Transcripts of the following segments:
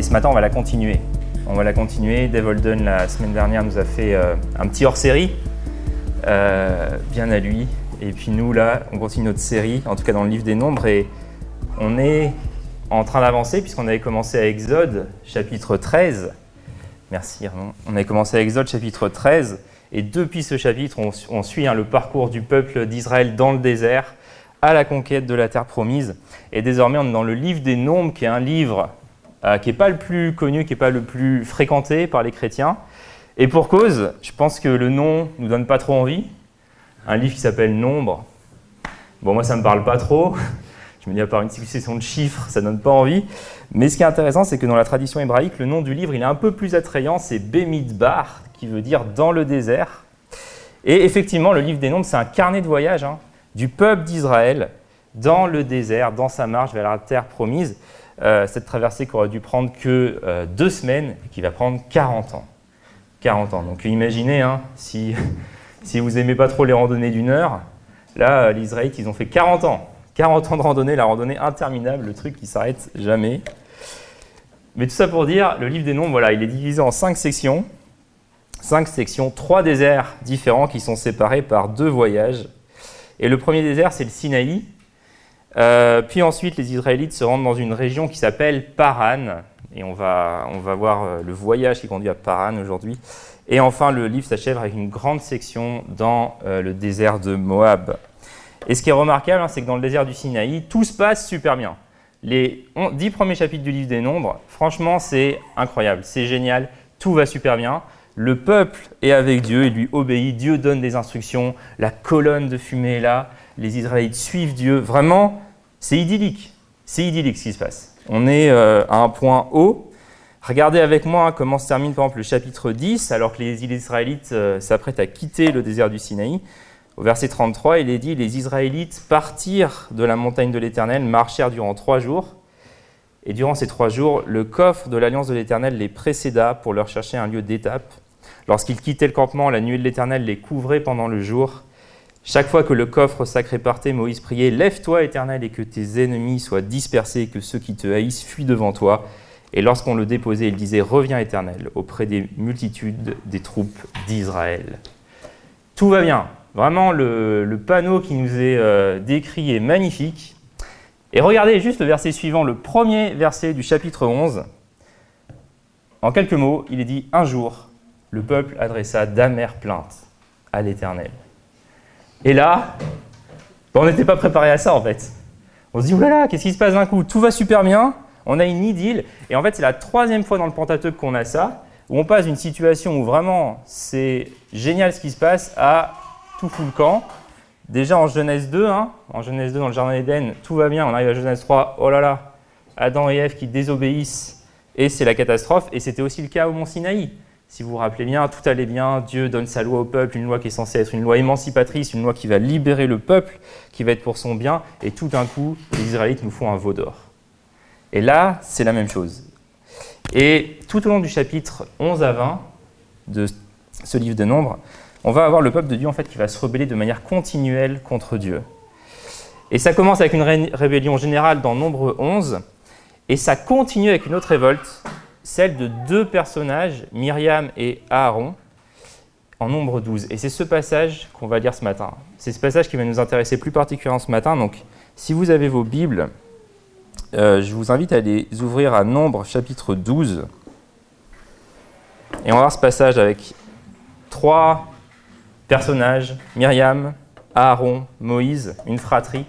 Et ce matin, on va la continuer. On va la continuer. Dave la semaine dernière, nous a fait euh, un petit hors-série, euh, bien à lui. Et puis nous, là, on continue notre série, en tout cas dans le livre des nombres. Et on est en train d'avancer, puisqu'on avait commencé à Exode, chapitre 13. Merci, On avait commencé à Exode, chapitre 13. Et depuis ce chapitre, on, suit hein, le parcours du peuple d'Israël dans le désert à la conquête de la terre promise. Et désormais, on est dans le livre des Nombres, qui est un livre euh, qui n'est pas le plus connu, qui n'est pas le plus fréquenté par les chrétiens. Et pour cause, je pense que le nom ne nous donne pas trop envie. Un livre qui s'appelle Nombre. Bon, moi, ça ne me parle pas trop. Je me dis, à part une succession de chiffres, ça ne donne pas envie. Mais ce qui est intéressant, c'est que dans la tradition hébraïque, le nom du livre, il est un peu plus attrayant, c'est Bemidbar, qui veut dire dans le désert. Et effectivement, le livre des Nombres, c'est un carnet de voyage hein, du peuple d'Israël dans le désert, dans sa marche vers la terre promise. Euh, cette traversée qui aurait dû prendre que euh, deux semaines et qui va prendre 40 ans. 40 ans. Donc imaginez, hein, si, si vous n'aimez pas trop les randonnées d'une heure, là, les Israélites, ils ont fait 40 ans. 40 ans de randonnée, la randonnée interminable, le truc qui s'arrête jamais. Mais tout ça pour dire, le livre des noms, voilà, il est divisé en cinq sections. Cinq sections, trois déserts différents qui sont séparés par deux voyages. Et le premier désert, c'est le Sinaï. Euh, puis ensuite, les Israélites se rendent dans une région qui s'appelle Paran. Et on va, on va voir euh, le voyage qui conduit à Paran aujourd'hui. Et enfin, le livre s'achève avec une grande section dans euh, le désert de Moab. Et ce qui est remarquable, hein, c'est que dans le désert du Sinaï, tout se passe super bien. Les dix premiers chapitres du livre des Nombres, franchement, c'est incroyable, c'est génial, tout va super bien. Le peuple est avec Dieu, il lui obéit, Dieu donne des instructions, la colonne de fumée est là, les Israélites suivent Dieu. Vraiment, c'est idyllique. C'est idyllique ce qui se passe. On est euh, à un point haut. Regardez avec moi comment se termine par exemple le chapitre 10, alors que les Israélites euh, s'apprêtent à quitter le désert du Sinaï. Au verset 33, il est dit Les Israélites partirent de la montagne de l'Éternel, marchèrent durant trois jours. Et durant ces trois jours, le coffre de l'alliance de l'Éternel les précéda pour leur chercher un lieu d'étape. Lorsqu'ils quittaient le campement, la nuée de l'Éternel les couvrait pendant le jour. Chaque fois que le coffre sacré partait, Moïse priait Lève-toi, Éternel, et que tes ennemis soient dispersés, que ceux qui te haïssent fuient devant toi. Et lorsqu'on le déposait, il disait Reviens, Éternel, auprès des multitudes des troupes d'Israël. Tout va bien. Vraiment, le, panneau qui nous est euh, décrit est magnifique. Et regardez juste le verset suivant, le premier verset du chapitre 11. En quelques mots, il est dit Un jour, le peuple adressa d'amères plaintes à l'Éternel. Et là, on n'était pas préparé à ça en fait. On se dit, oulala, qu'est-ce qui se passe d'un coup? Tout va super bien, on a une idylle. Et en fait, c'est la troisième fois dans le Pentateuque qu'on a ça, où on passe d'une situation où vraiment c'est génial ce qui se passe à tout fout le camp. Déjà en Genèse 2, hein, en Genèse 2 dans le Jardin d'Éden, tout va bien. On arrive à Genèse 3, oh là là, Adam et Ève qui désobéissent et c'est la catastrophe. Et c'était aussi le cas au Mont Sinaï. Si vous vous rappelez bien, tout allait bien, Dieu donne sa loi au peuple, une loi qui est censée être une loi émancipatrice, une loi qui va libérer le peuple, qui va être pour son bien, et tout d'un coup, les Israélites nous font un veau d'or. Et là, c'est la même chose. Et tout au long du chapitre 11 à 20 de ce livre de Nombres, on va avoir le peuple de Dieu en fait qui va se rebeller de manière continuelle contre Dieu. Et ça commence avec une rébellion générale dans Nombre 11, et ça continue avec une autre révolte, celle de deux personnages, Myriam et Aaron, en Nombre 12. Et c'est ce passage qu'on va lire ce matin. C'est ce passage qui va nous intéresser plus particulièrement ce matin. Donc, si vous avez vos Bibles, euh, je vous invite à les ouvrir à Nombre chapitre 12. Et on va voir ce passage avec trois Personnages, Myriam, Aaron, Moïse, une fratrie,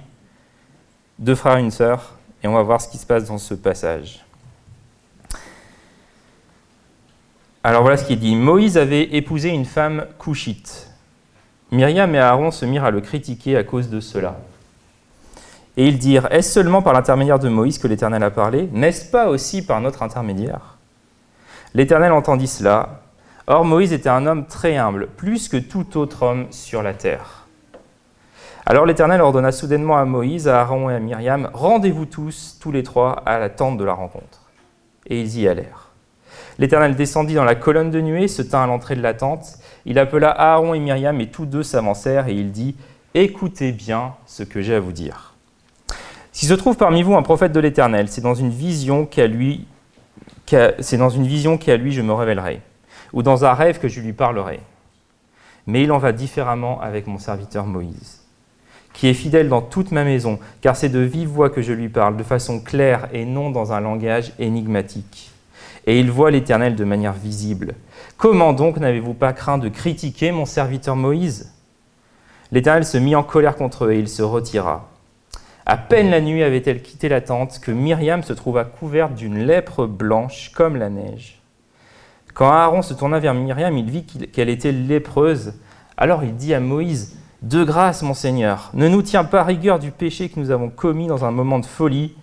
deux frères et une sœur, et on va voir ce qui se passe dans ce passage. Alors voilà ce qu'il dit. Moïse avait épousé une femme couchite. Myriam et Aaron se mirent à le critiquer à cause de cela. Et ils dirent, est-ce seulement par l'intermédiaire de Moïse que l'Éternel a parlé? N'est-ce pas aussi par notre intermédiaire? L'Éternel entendit cela, Or Moïse était un homme très humble, plus que tout autre homme sur la terre. Alors l'Éternel ordonna soudainement à Moïse, à Aaron et à Myriam, Rendez-vous tous, tous les trois, à la tente de la rencontre. Et ils y allèrent. L'Éternel descendit dans la colonne de nuée, se tint à l'entrée de la tente. Il appela Aaron et Myriam, et tous deux s'avancèrent, et il dit, Écoutez bien ce que j'ai à vous dire. S'il se trouve parmi vous un prophète de l'Éternel, c'est dans une vision qu'à lui c'est dans une vision qu'à lui je me révélerai, ou dans un rêve que je lui parlerai. Mais il en va différemment avec mon serviteur Moïse, qui est fidèle dans toute ma maison, car c'est de vive voix que je lui parle, de façon claire et non dans un langage énigmatique. Et il voit l'Éternel de manière visible. Comment donc n'avez-vous pas craint de critiquer mon serviteur Moïse? L'Éternel se mit en colère contre eux et il se retira. À peine la nuit avait-elle quitté la tente que Myriam se trouva couverte d'une lèpre blanche comme la neige. Quand Aaron se tourna vers Myriam, il vit qu'elle était lépreuse. Alors il dit à Moïse, De grâce, mon Seigneur, ne nous tiens pas rigueur du péché que nous avons commis dans un moment de folie.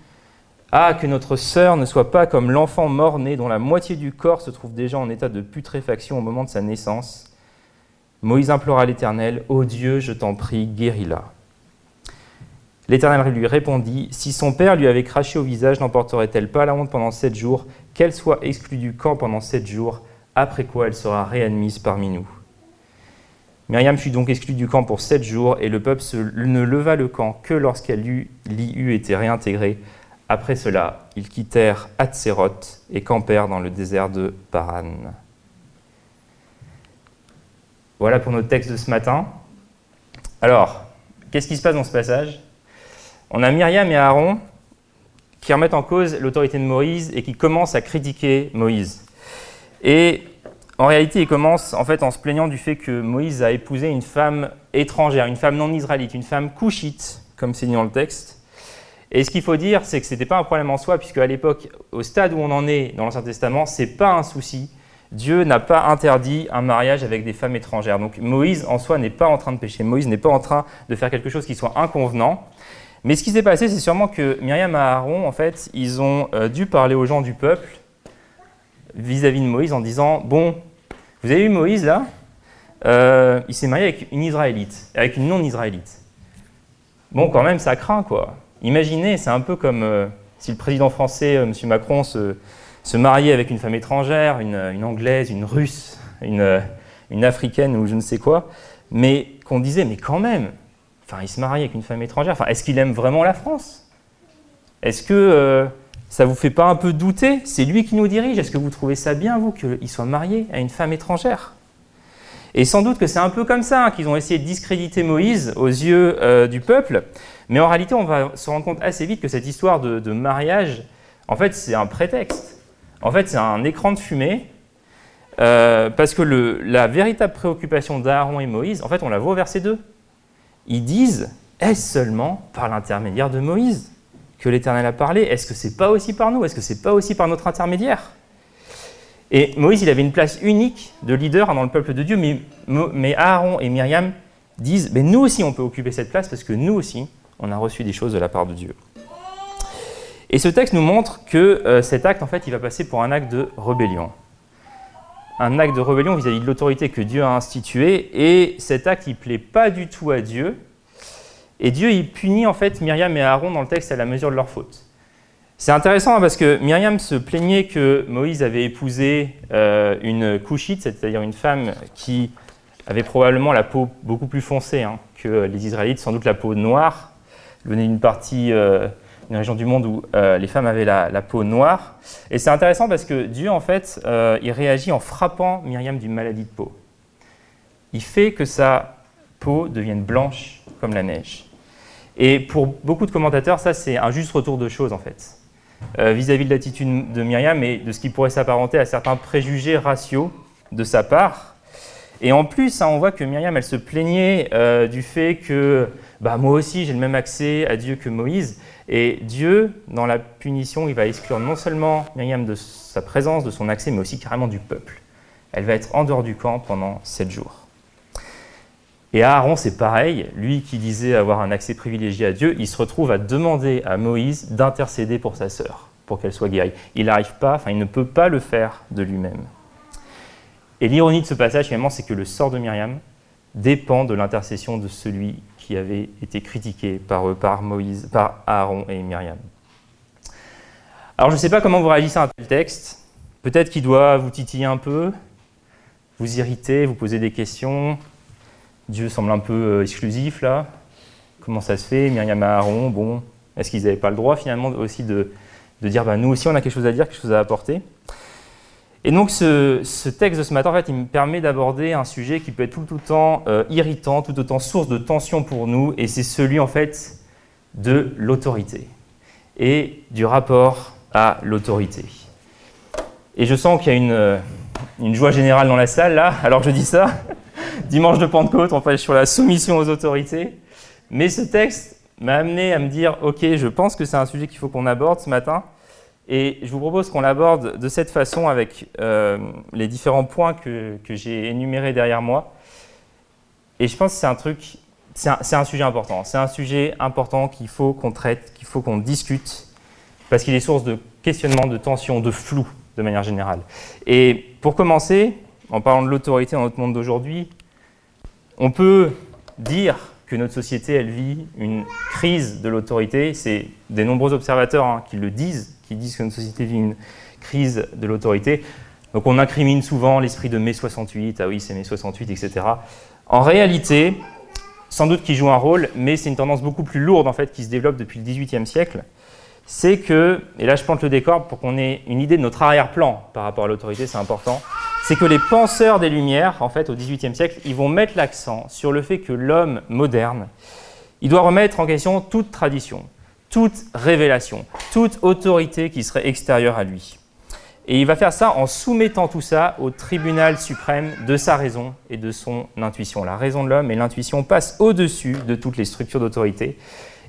Ah, que notre sœur ne soit pas comme l'enfant mort-né dont la moitié du corps se trouve déjà en état de putréfaction au moment de sa naissance. Moïse implora l'Éternel, Ô Dieu, je t'en prie, guéris-la. L'Éternel lui répondit, Si son père lui avait craché au visage, n'emporterait-elle pas la honte pendant sept jours, qu'elle soit exclue du camp pendant sept jours, après quoi elle sera réadmise parmi nous Myriam fut donc exclue du camp pour sept jours, et le peuple ne leva le camp que lorsqu'elle y eut été réintégrée. Après cela, ils quittèrent Hatzeroth et campèrent dans le désert de Paran. Voilà pour notre texte de ce matin. Alors, qu'est-ce qui se passe dans ce passage? On a Myriam et Aaron qui remettent en cause l'autorité de Moïse et qui commencent à critiquer Moïse. Et en réalité, ils commencent en fait en se plaignant du fait que Moïse a épousé une femme étrangère, une femme non israélite, une femme couchite, comme c'est dit dans le texte. Et ce qu'il faut dire, c'est que ce n'était pas un problème en soi, puisque à l'époque, au stade où on en est dans l'Ancien Testament, ce n'est pas un souci. Dieu n'a pas interdit un mariage avec des femmes étrangères. Donc Moïse en soi n'est pas en train de pécher. Moïse n'est pas en train de faire quelque chose qui soit inconvenant. Mais ce qui s'est passé, c'est sûrement que Myriam et Aaron, en fait, ils ont euh, dû parler aux gens du peuple vis-à-vis de Moïse en disant Bon, vous avez vu Moïse là? Euh, Il s'est marié avec une Israélite, avec une non-Israélite. Bon, quand même, ça craint quoi. Imaginez, c'est un peu comme euh, si le président français, M. Macron, se, mariait avec une femme étrangère, une, anglaise, une russe, une, une africaine ou je ne sais quoi, mais qu'on disait Mais quand même, Enfin, il se marie avec une femme étrangère. Enfin, est-ce qu'il aime vraiment la France? Est-ce que euh, ça vous fait pas un peu douter? C'est lui qui nous dirige. Est-ce que vous trouvez ça bien, vous, qu'il soit marié à une femme étrangère? Et sans doute que c'est un peu comme ça hein, qu'ils ont essayé de discréditer Moïse aux yeux euh, du peuple. Mais en réalité, on va se rendre compte assez vite que cette histoire de, mariage, en fait, c'est un prétexte. En fait, c'est un écran de fumée. Euh, parce que la véritable préoccupation d'Aaron et Moïse, en fait, on la voit au verset 2 ils disent est-ce seulement par l'intermédiaire de Moïse que l'Éternel a parlé? Est-ce que c'est pas aussi par nous? Est-ce que c'est pas aussi par notre intermédiaire? Et Moïse, il avait une place unique de leader dans le peuple de Dieu, mais, Aaron et Myriam disent mais nous aussi on peut occuper cette place parce que nous aussi on a reçu des choses de la part de Dieu. Et ce texte nous montre que euh, cet acte, en fait, il va passer pour un acte de rébellion un acte de rébellion vis-à-vis de l'autorité que Dieu a instituée, et cet acte, il plaît pas du tout à Dieu. Et Dieu, il punit en fait Myriam et Aaron dans le texte à la mesure de leur faute. C'est intéressant hein, parce que Myriam se plaignait que Moïse avait épousé euh, une couchite, c'est-à-dire une femme qui avait probablement la peau beaucoup plus foncée hein, que les Israélites, sans doute la peau noire, venait d'une partie euh, région du monde où euh, les femmes avaient la, peau noire. Et c'est intéressant parce que Dieu, en fait, euh, il réagit en frappant Myriam d'une maladie de peau. Il fait que sa peau devienne blanche comme la neige. Et pour beaucoup de commentateurs, ça, c'est un juste retour de choses, en fait, euh, vis-à-vis de l'attitude de Myriam et de ce qui pourrait s'apparenter à certains préjugés raciaux de sa part. Et en plus, hein, on voit que Myriam, elle se plaignait du fait que bah, moi aussi, j'ai le même accès à Dieu que Moïse. Et Dieu, dans la punition, il va exclure non seulement Myriam de sa présence, de son accès, mais aussi carrément du peuple. Elle va être en dehors du camp pendant sept jours. Et Aaron, c'est pareil. Lui qui disait avoir un accès privilégié à Dieu, il se retrouve à demander à Moïse d'intercéder pour sa sœur, pour qu'elle soit guérie. Il n'arrive pas, enfin, il ne peut pas le faire de lui-même. Et l'ironie de ce passage, finalement, c'est que le sort de Myriam dépend de l'intercession de celui qui avait été critiqué par Moïse, par Aaron et Myriam. Alors je ne sais pas comment vous réagissez à un tel texte. Peut-être qu'il doit vous titiller un peu, vous irriter, vous poser des questions. Dieu semble un peu euh, exclusif là. Comment ça se fait? Myriam et Aaron, bon, est-ce qu'ils n'avaient pas le droit finalement aussi de, dire bah, nous aussi on a quelque chose à dire, quelque chose à apporter? Et donc ce, texte de ce matin, en fait, il me permet d'aborder un sujet qui peut être tout autant euh, irritant, tout autant source de tension pour nous, et c'est celui en fait de l'autorité et du rapport à l'autorité. Et je sens qu'il y a une, euh, joie générale dans la salle là, alors je dis ça. Dimanche de Pentecôte, on parle sur la soumission aux autorités. Mais ce texte m'a amené à me dire, ok, je pense que c'est un sujet qu'il faut qu'on aborde ce matin. Et je vous propose qu'on l'aborde de cette façon avec euh, les différents points que, j'ai énumérés derrière moi. Et je pense que c'est un truc, c'est un, sujet important. C'est un sujet important qu'il faut qu'on traite, qu'il faut qu'on discute, parce qu'il est source de questionnement, de tension, de flou de manière générale. Et pour commencer, en parlant de l'autorité dans notre monde d'aujourd'hui, on peut dire que notre société, elle vit une crise de l'autorité. C'est des nombreux observateurs hein, qui le disent qui disent que notre société vit une crise de l'autorité. Donc on incrimine souvent l'esprit de mai 68, ah oui c'est mai 68, etc. En réalité, sans doute qu'il joue un rôle, mais c'est une tendance beaucoup plus lourde en fait qui se développe depuis le XVIIIe siècle. C'est que, et là je plante le décor pour qu'on ait une idée de notre arrière-plan par rapport à l'autorité, c'est important, c'est que les penseurs des Lumières, en fait au XVIIIe siècle, ils vont mettre l'accent sur le fait que l'homme moderne, il doit remettre en question toute tradition, toute révélation, toute autorité qui serait extérieure à lui. Et il va faire ça en soumettant tout ça au tribunal suprême de sa raison et de son intuition. La raison de l'homme et l'intuition passent au-dessus de toutes les structures d'autorité.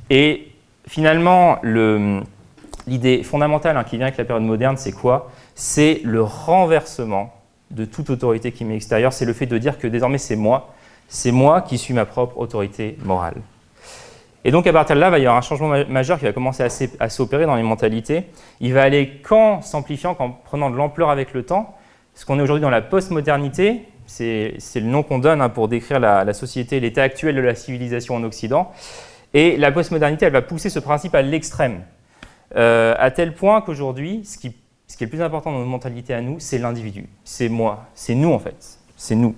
Et finalement, l'idée fondamentale hein, qui vient avec la période moderne, c'est quoi? C'est le renversement de toute autorité qui m'est extérieure. C'est le fait de dire que désormais c'est moi, c'est moi qui suis ma propre autorité morale. Et donc à partir de là, il va y avoir un changement majeur qui va commencer à s'opérer dans les mentalités. Il va aller qu'en s'amplifiant, qu'en prenant de l'ampleur avec le temps. Ce qu'on est aujourd'hui dans la postmodernité, c'est le nom qu'on donne hein, pour décrire la, société, l'état actuel de la civilisation en Occident. Et la postmodernité, elle va pousser ce principe à l'extrême, euh, à tel point qu'aujourd'hui, ce qui, ce qui est le plus important dans notre mentalité à nous, c'est l'individu, c'est moi, c'est nous en fait, c'est nous.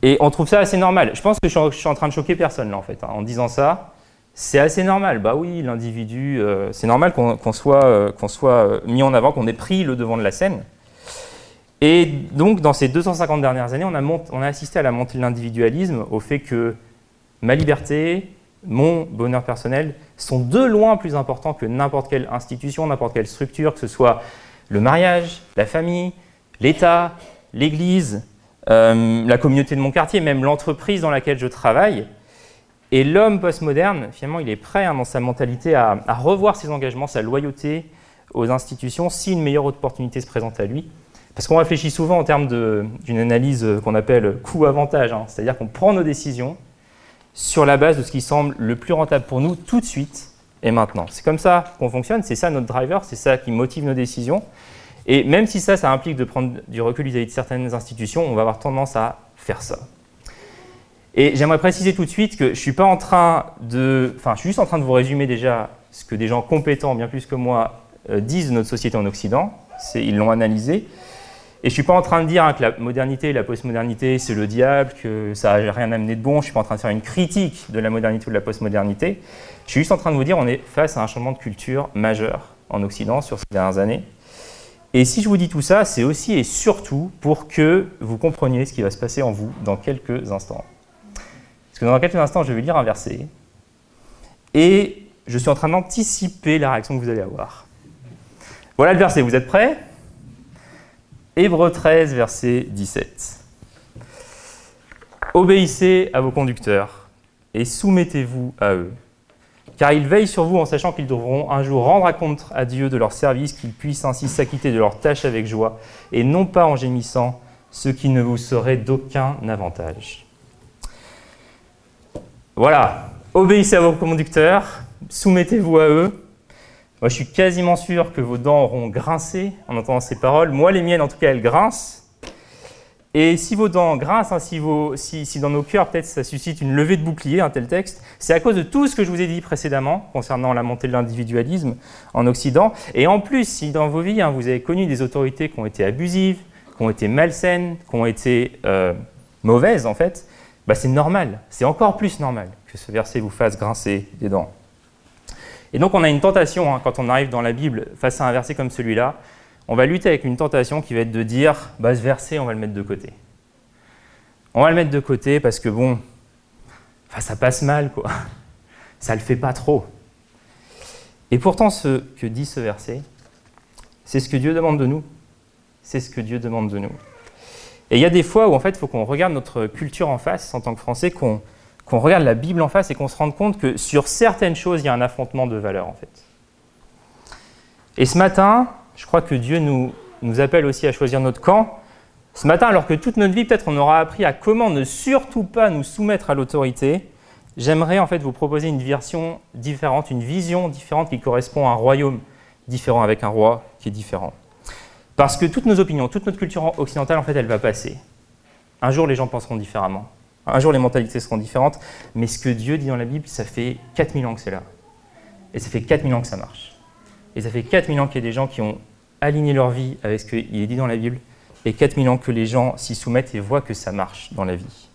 Et on trouve ça assez normal. Je pense que je suis en train de choquer personne là en fait. Hein, en disant ça, c'est assez normal. Bah oui, l'individu, euh, c'est normal qu'on soit, euh, soit euh, mis en avant, qu'on ait pris le devant de la scène. Et donc, dans ces 250 dernières années, on a, on a assisté à la montée de l'individualisme, au fait que ma liberté, mon bonheur personnel sont de loin plus importants que n'importe quelle institution, n'importe quelle structure, que ce soit le mariage, la famille, l'État, l'Église, euh, la communauté de mon quartier, même l'entreprise dans laquelle je travaille. Et l'homme postmoderne, finalement, il est prêt hein, dans sa mentalité à, revoir ses engagements, sa loyauté aux institutions si une meilleure opportunité se présente à lui. Parce qu'on réfléchit souvent en termes d'une analyse qu'on appelle coût-avantage, hein. c'est-à-dire qu'on prend nos décisions sur la base de ce qui semble le plus rentable pour nous tout de suite et maintenant. C'est comme ça qu'on fonctionne, c'est ça notre driver, c'est ça qui motive nos décisions. Et même si ça, ça implique de prendre du recul vis-à-vis de certaines institutions, on va avoir tendance à faire ça. Et j'aimerais préciser tout de suite que je suis pas en train de... Enfin, je suis juste en train de vous résumer déjà ce que des gens compétents, bien plus que moi, euh, disent de notre société en Occident. Ils l'ont analysé. Et je ne suis pas en train de dire que la modernité et la postmodernité, c'est le diable, que ça n'a rien amené de bon. Je ne suis pas en train de faire une critique de la modernité ou de la postmodernité. Je suis juste en train de vous dire on est face à un changement de culture majeur en Occident sur ces dernières années. Et si je vous dis tout ça, c'est aussi et surtout pour que vous compreniez ce qui va se passer en vous dans quelques instants. Parce que dans quelques instants, je vais lire un verset. Et je suis en train d'anticiper la réaction que vous allez avoir. Voilà le verset, vous êtes prêts? Hébreu 13, verset 17. Obéissez à vos conducteurs et soumettez-vous à eux car ils veillent sur vous en sachant qu'ils devront un jour rendre à compte à Dieu de leur service, qu'ils puissent ainsi s'acquitter de leurs tâches avec joie, et non pas en gémissant, ce qui ne vous serait d'aucun avantage. Voilà, obéissez à vos conducteurs, soumettez-vous à eux. Moi, je suis quasiment sûr que vos dents auront grincé en entendant ces paroles. Moi, les miennes, en tout cas, elles grincent. Et si vos dents grincent, hein, si, dans nos cœurs peut-être ça suscite une levée de bouclier, un tel texte, c'est à cause de tout ce que je vous ai dit précédemment concernant la montée de l'individualisme en Occident. Et en plus, si dans vos vies, hein, vous avez connu des autorités qui ont été abusives, qui ont été malsaines, qui ont été euh, mauvaises en fait, bah, c'est normal, c'est encore plus normal que ce verset vous fasse grincer des dents. Et donc on a une tentation, hein, quand on arrive dans la Bible face à un verset comme celui-là, on va lutter avec une tentation qui va être de dire, bah, ce verset, on va le mettre de côté. On va le mettre de côté parce que bon, ça passe mal, quoi. Ça le fait pas trop. Et pourtant, ce que dit ce verset, c'est ce que Dieu demande de nous. C'est ce que Dieu demande de nous. Et il y a des fois où en fait, il faut qu'on regarde notre culture en face en tant que Français, qu'on regarde la Bible en face et qu'on se rende compte que sur certaines choses, il y a un affrontement de valeurs en fait. Et ce matin, je crois que Dieu nous, nous appelle aussi à choisir notre camp. Ce matin, alors que toute notre vie, peut-être on aura appris à comment ne surtout pas nous soumettre à l'autorité, j'aimerais en fait vous proposer une version différente, une vision différente qui correspond à un royaume différent avec un roi qui est différent. Parce que toutes nos opinions, toute notre culture occidentale, en fait, elle va passer. Un jour, les gens penseront différemment. Un jour, les mentalités seront différentes. Mais ce que Dieu dit dans la Bible, ça fait 4000 ans que c'est là. Et ça fait 4000 ans que ça marche. Et ça fait 4000 ans qu'il y a des gens qui ont aligné leur vie avec ce qu'il est dit dans la Bible. Et 4000 ans que les gens s'y soumettent et voient que ça marche dans la vie.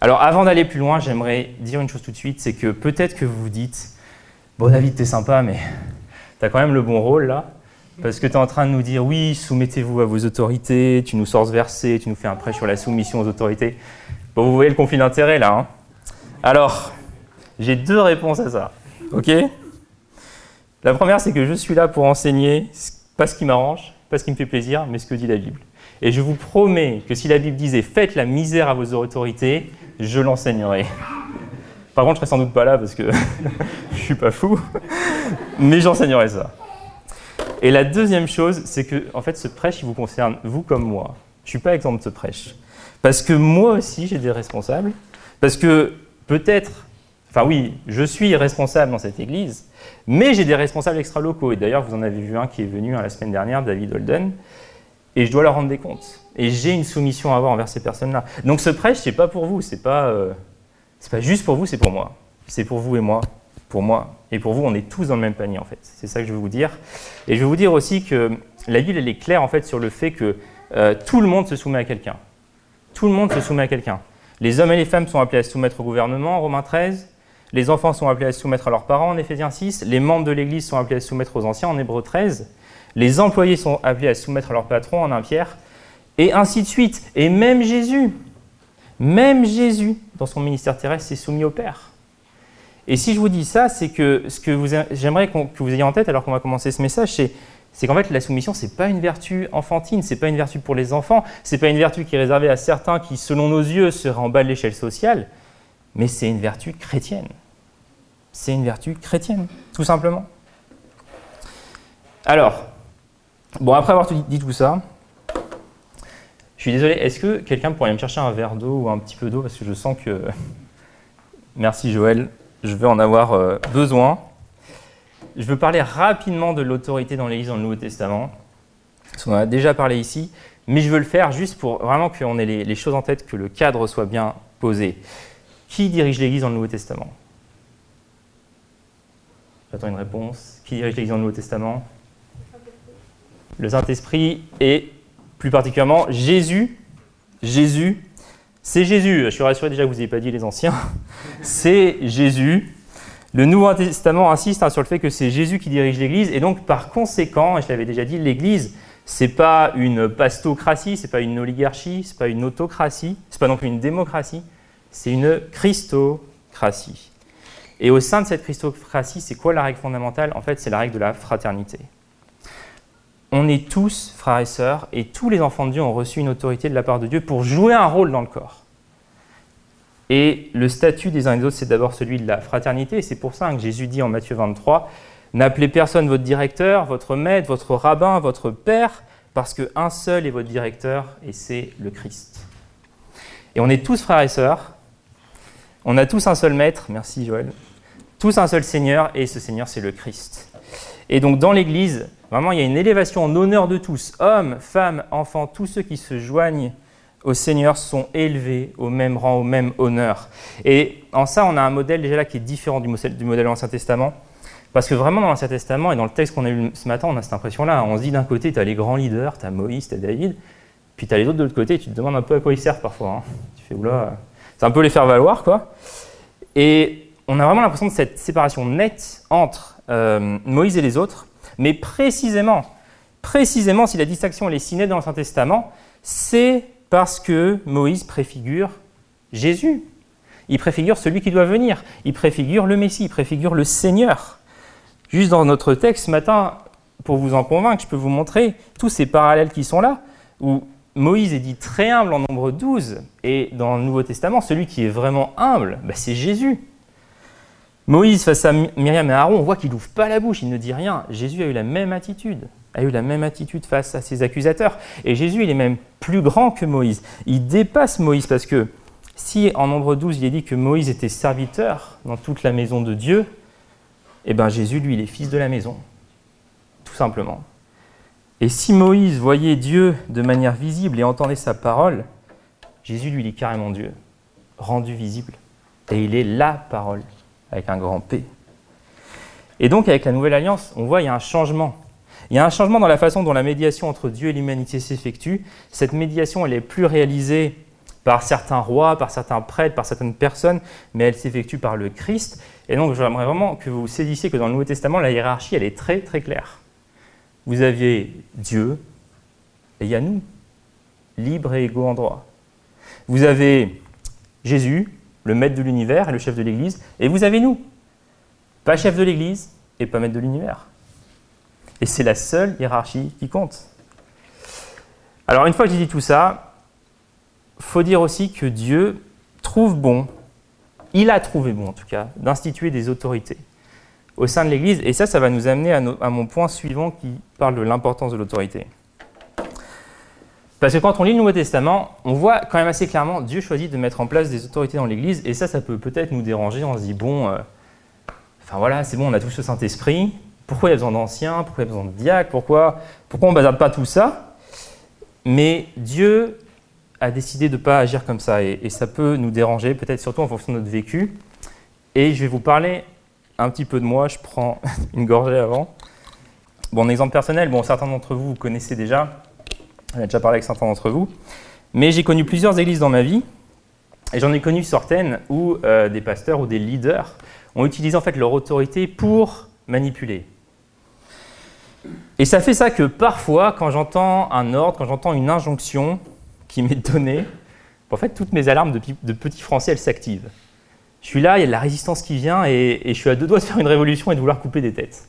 Alors, avant d'aller plus loin, j'aimerais dire une chose tout de suite c'est que peut-être que vous vous dites Bon, David, t'es sympa, mais t'as quand même le bon rôle là. Parce que tu es en train de nous dire, oui, soumettez-vous à vos autorités, tu nous sors ce verset, tu nous fais un prêt sur la soumission aux autorités. Bon, vous voyez le conflit d'intérêt là. Hein Alors, j'ai deux réponses à ça. Ok? La première, c'est que je suis là pour enseigner, pas ce qui m'arrange, pas ce qui me fait plaisir, mais ce que dit la Bible. Et je vous promets que si la Bible disait faites la misère à vos autorités, je l'enseignerai. Par contre, je serai sans doute pas là parce que je suis pas fou, mais j'enseignerai ça. Et la deuxième chose, c'est que en fait, ce prêche, il vous concerne, vous comme moi. Je ne suis pas exemple de ce prêche. Parce que moi aussi, j'ai des responsables. Parce que peut-être, enfin oui, je suis responsable dans cette église, mais j'ai des responsables extra-locaux. Et d'ailleurs, vous en avez vu un qui est venu la semaine dernière, David Holden. Et je dois leur rendre des comptes. Et j'ai une soumission à avoir envers ces personnes-là. Donc ce prêche, c'est pas pour vous, c'est pas, euh, pas juste pour vous, c'est pour moi. C'est pour vous et moi pour moi et pour vous, on est tous dans le même panier en fait. C'est ça que je veux vous dire. Et je veux vous dire aussi que la Bible, elle est claire en fait sur le fait que euh, tout le monde se soumet à quelqu'un. Tout le monde se soumet à quelqu'un. Les hommes et les femmes sont appelés à se soumettre au gouvernement, en Romains 13. Les enfants sont appelés à se soumettre à leurs parents, en Éphésiens 6. Les membres de l'Église sont appelés à se soumettre aux anciens, en Hébreux 13. Les employés sont appelés à se soumettre à leur patron, en 1 Pierre. Et ainsi de suite. Et même Jésus, même Jésus, dans son ministère terrestre, s'est soumis au Père. Et si je vous dis ça, c'est que ce que j'aimerais que vous ayez en tête alors qu'on va commencer ce message, c'est qu'en fait la soumission c'est pas une vertu enfantine, c'est pas une vertu pour les enfants, c'est pas une vertu qui est réservée à certains qui selon nos yeux seraient en bas de l'échelle sociale, mais c'est une vertu chrétienne. C'est une vertu chrétienne, tout simplement. Alors, bon après avoir dit tout ça, je suis désolé, est-ce que quelqu'un pourrait me chercher un verre d'eau ou un petit peu d'eau? Parce que je sens que Merci Joël je vais en avoir euh, besoin. Je veux parler rapidement de l'autorité dans l'Église dans le Nouveau Testament, parce qu'on en a déjà parlé ici, mais je veux le faire juste pour vraiment qu'on ait les, choses en tête, que le cadre soit bien posé. Qui dirige l'Église dans le Nouveau Testament? J'attends une réponse. Qui dirige l'Église dans le Nouveau Testament? Le Saint-Esprit et plus particulièrement Jésus. Jésus c'est Jésus. Je suis rassuré déjà que vous n'ayez pas dit les anciens. C'est Jésus. Le Nouveau Testament insiste hein, sur le fait que c'est Jésus qui dirige l'Église et donc par conséquent, et je l'avais déjà dit, l'Église c'est pas une pastocratie, c'est pas une oligarchie, c'est pas une autocratie, c'est pas non plus une démocratie, c'est une christocratie. Et au sein de cette christocratie, c'est quoi la règle fondamentale? En fait, c'est la règle de la fraternité. On est tous frères et sœurs, et tous les enfants de Dieu ont reçu une autorité de la part de Dieu pour jouer un rôle dans le corps. Et le statut des uns et des autres, c'est d'abord celui de la fraternité. Et c'est pour ça que Jésus dit en Matthieu 23, N'appelez personne votre directeur, votre maître, votre rabbin, votre père, parce qu'un seul est votre directeur, et c'est le Christ. Et on est tous frères et sœurs, on a tous un seul maître, merci Joël, tous un seul Seigneur, et ce Seigneur c'est le Christ. Et donc dans l'Église, vraiment il y a une élévation en honneur de tous, hommes, femmes, enfants, tous ceux qui se joignent au Seigneur sont élevés au même rang, au même honneur. Et en ça, on a un modèle déjà là qui est différent du modèle, du de l'Ancien Testament. Parce que vraiment, dans l'Ancien Testament et dans le texte qu'on a lu ce matin, on a cette impression-là. On se dit d'un côté, tu as les grands leaders, tu as Moïse, tu as David, puis tu as les autres de l'autre côté, tu te demandes un peu à quoi ils servent parfois. Hein. Tu fais, oula, c'est un peu les faire valoir, quoi. Et on a vraiment l'impression de cette séparation nette entre euh, Moïse et les autres, mais précisément, précisément, si la distinction est si nette dans l'Ancien Testament, c'est parce que Moïse préfigure Jésus. Il préfigure celui qui doit venir. Il préfigure le Messie, il préfigure le Seigneur. Juste dans notre texte ce matin, pour vous en convaincre, je peux vous montrer tous ces parallèles qui sont là, où Moïse est dit très humble en nombre 12, et dans le Nouveau Testament, celui qui est vraiment humble, bah, c'est Jésus. Moïse face à Myriam et Aaron, on voit qu'il n'ouvre pas la bouche, il ne dit rien. Jésus a eu la même attitude, a eu la même attitude face à ses accusateurs. Et Jésus, il est même plus grand que Moïse. Il dépasse Moïse parce que si en nombre 12, il est dit que Moïse était serviteur dans toute la maison de Dieu, eh bien Jésus, lui, il est fils de la maison, tout simplement. Et si Moïse voyait Dieu de manière visible et entendait sa parole, Jésus, lui, il est carrément Dieu, rendu visible. Et il est la parole avec un grand P. Et donc, avec la Nouvelle Alliance, on voit qu'il y a un changement. Il y a un changement dans la façon dont la médiation entre Dieu et l'humanité s'effectue. Cette médiation, elle est plus réalisée par certains rois, par certains prêtres, par certaines personnes, mais elle s'effectue par le Christ. Et donc, j'aimerais vraiment que vous saisissiez que dans le Nouveau Testament, la hiérarchie, elle est très, très claire. Vous aviez Dieu, et il y a nous, libres et égaux en droit. Vous avez Jésus, le maître de l'univers et le chef de l'Église, et vous avez nous, pas chef de l'Église et pas maître de l'univers. Et c'est la seule hiérarchie qui compte. Alors une fois que j'ai dit tout ça, faut dire aussi que Dieu trouve bon, il a trouvé bon en tout cas, d'instituer des autorités au sein de l'Église, et ça, ça va nous amener à, à mon point suivant qui parle de l'importance de l'autorité. Parce que quand on lit le Nouveau Testament, on voit quand même assez clairement Dieu choisit de mettre en place des autorités dans l'Église, et ça, ça peut peut-être nous déranger. On se dit, bon, euh, enfin voilà, c'est bon, on a tous le Saint-Esprit, pourquoi il y a besoin d'anciens, pourquoi il y a besoin de diacres, pourquoi, pourquoi on ne bazarde pas tout ça? Mais Dieu a décidé de ne pas agir comme ça, et, ça peut nous déranger, peut-être surtout en fonction de notre vécu. Et je vais vous parler un petit peu de moi, je prends une gorgée avant. Bon, exemple personnel, bon, certains d'entre vous, vous connaissez déjà, on a déjà parlé avec certains d'entre vous. Mais j'ai connu plusieurs églises dans ma vie. Et j'en ai connu certaines où euh, des pasteurs ou des leaders ont utilisé en fait leur autorité pour manipuler. Et ça fait ça que parfois, quand j'entends un ordre, quand j'entends une injonction qui m'est donnée, en fait, toutes mes alarmes de, de petits français, elles s'activent. Je suis là, il y a de la résistance qui vient et, et je suis à deux doigts de faire une révolution et de vouloir couper des têtes.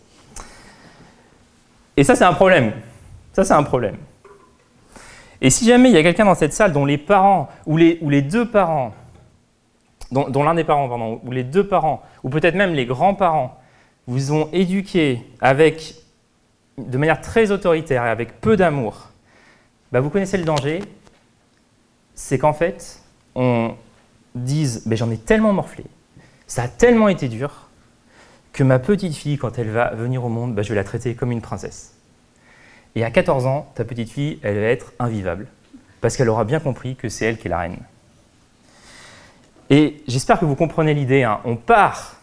Et ça, c'est un problème. Ça, c'est un problème. Et si jamais il y a quelqu'un dans cette salle dont les parents, ou les, deux parents, dont, l'un des parents, pardon, ou les deux parents, ou peut-être même les grands-parents, vous ont éduqué avec, de manière très autoritaire et avec peu d'amour, bah vous connaissez le danger, c'est qu'en fait, on dise j'en ai tellement morflé, ça a tellement été dur, que ma petite fille, quand elle va venir au monde, bah, je vais la traiter comme une princesse. Et à 14 ans, ta petite fille, elle va être invivable, parce qu'elle aura bien compris que c'est elle qui est la reine. Et j'espère que vous comprenez l'idée. Hein. On part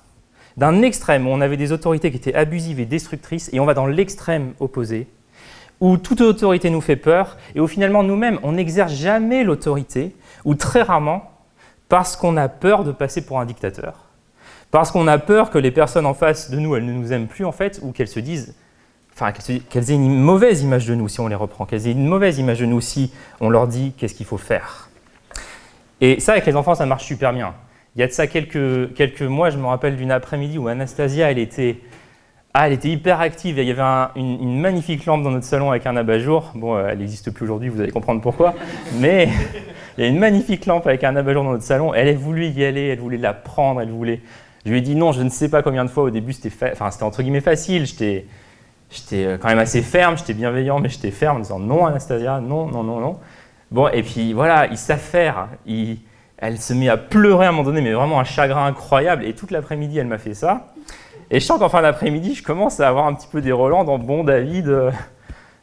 d'un extrême où on avait des autorités qui étaient abusives et destructrices, et on va dans l'extrême opposé, où toute autorité nous fait peur, et où finalement nous-mêmes, on n'exerce jamais l'autorité, ou très rarement, parce qu'on a peur de passer pour un dictateur, parce qu'on a peur que les personnes en face de nous, elles ne nous aiment plus en fait, ou qu'elles se disent enfin, qu'elles aient une mauvaise image de nous si on les reprend, qu'elles aient une mauvaise image de nous si on leur dit qu'est-ce qu'il faut faire. Et ça, avec les enfants, ça marche super bien. Il y a de ça quelques, quelques mois, je me rappelle d'une après-midi où Anastasia, elle était, ah, elle était hyper active. il y avait une, magnifique lampe dans notre salon avec un abat-jour. Bon, euh, elle n'existe plus aujourd'hui, vous allez comprendre pourquoi. Mais il y a une magnifique lampe avec un abat-jour dans notre salon. Elle a voulu y aller, elle voulait la prendre, elle voulait. Je lui ai dit non, je ne sais pas combien de fois au début c'était, enfin, entre guillemets facile. J'étais J'étais euh, quand même assez ferme, j'étais bienveillant, mais j'étais ferme en disant non, Anastasia, non, non, non, non. Bon, et puis voilà, il s'affaire. Elle se met à pleurer à un moment donné, mais vraiment un chagrin incroyable. Et toute l'après-midi, elle m'a fait ça. Et je sens qu'en fin d'après-midi, je commence à avoir un petit peu des relents dans bon David. Euh,